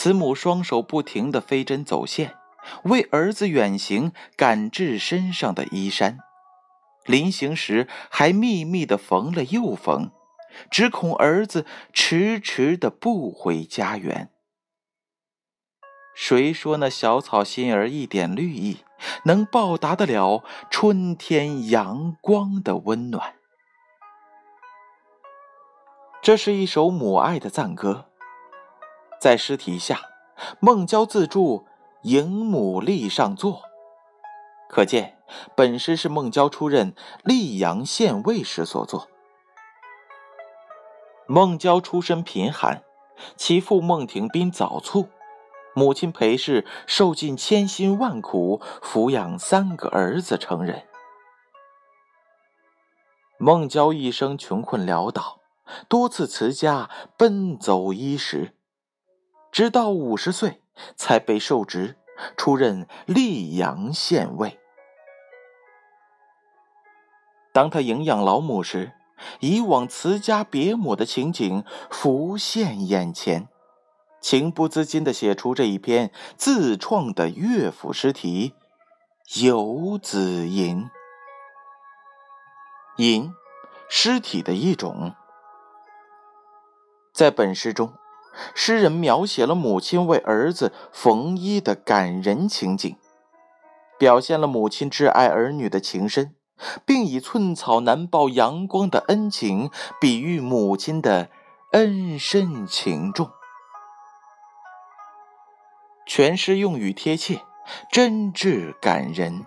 慈母双手不停地飞针走线，为儿子远行赶制身上的衣衫。临行时还密密地缝了又缝，只恐儿子迟迟的不回家园。谁说那小草心儿一点绿意，能报答得了春天阳光的温暖？这是一首母爱的赞歌。在诗题下，孟郊自注“迎母立上座”，可见本诗是孟郊出任溧阳县尉时所作。孟郊出身贫寒，其父孟庭斌早卒，母亲裴氏受尽千辛万苦抚养三个儿子成人。孟郊一生穷困潦倒，多次辞家奔走衣食。直到五十岁，才被授职，出任溧阳县尉。当他营养老母时，以往辞家别母的情景浮现眼前，情不自禁地写出这一篇自创的乐府诗题《游子吟》。吟，诗体的一种，在本诗中。诗人描写了母亲为儿子缝衣的感人情景，表现了母亲挚爱儿女的情深，并以“寸草难报阳光”的恩情比喻母亲的恩深情重。全诗用语贴切，真挚感人。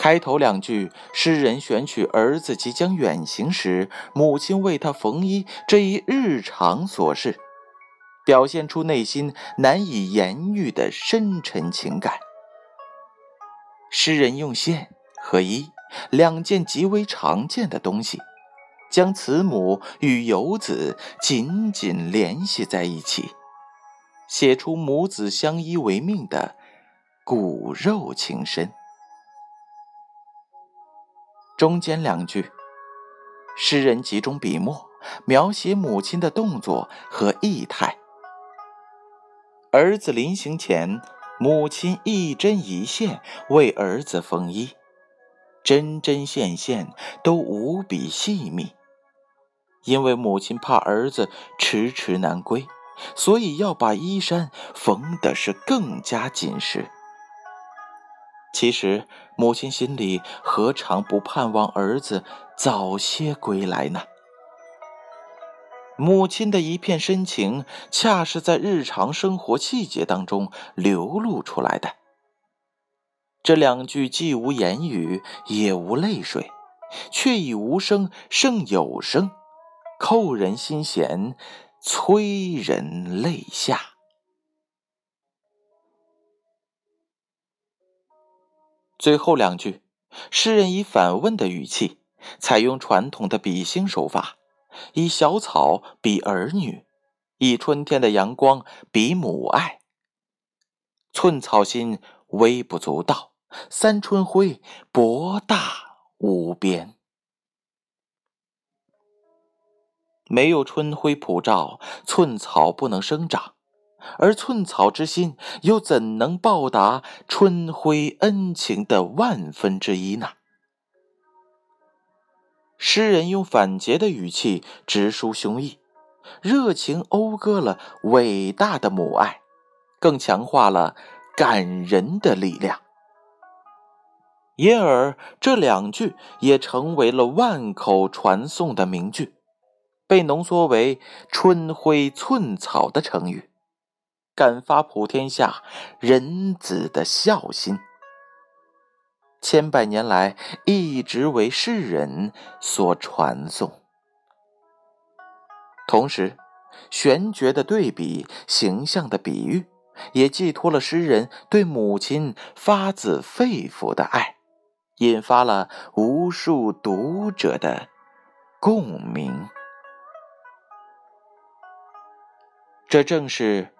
开头两句，诗人选取儿子即将远行时，母亲为他缝衣这一日常琐事，表现出内心难以言喻的深沉情感。诗人用线和衣两件极为常见的东西，将慈母与游子紧紧联系在一起，写出母子相依为命的骨肉情深。中间两句，诗人集中笔墨描写母亲的动作和意态。儿子临行前，母亲一针一线为儿子缝衣，针针线线都无比细密。因为母亲怕儿子迟迟难归，所以要把衣衫缝的是更加紧实。其实，母亲心里何尝不盼望儿子早些归来呢？母亲的一片深情，恰是在日常生活细节当中流露出来的。这两句既无言语，也无泪水，却以无声胜有声，扣人心弦，催人泪下。最后两句，诗人以反问的语气，采用传统的比兴手法，以小草比儿女，以春天的阳光比母爱。寸草心，微不足道；三春晖，博大无边。没有春晖普照，寸草不能生长。而寸草之心，又怎能报答春晖恩情的万分之一呢？诗人用反诘的语气直抒胸臆，热情讴歌了伟大的母爱，更强化了感人的力量。因而这两句也成为了万口传颂的名句，被浓缩为“春晖寸草”的成语。感发普天下人子的孝心，千百年来一直为世人所传颂。同时，玄绝的对比、形象的比喻，也寄托了诗人对母亲发自肺腑的爱，引发了无数读者的共鸣。这正是“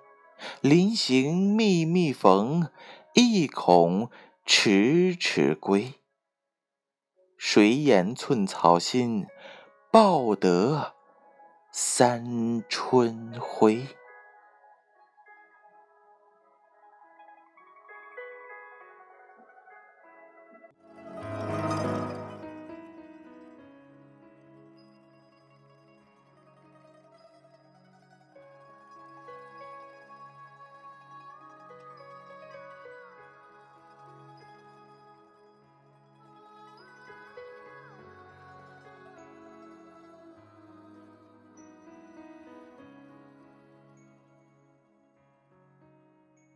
临行密密缝，意恐迟迟归。谁言寸草心，报得三春晖。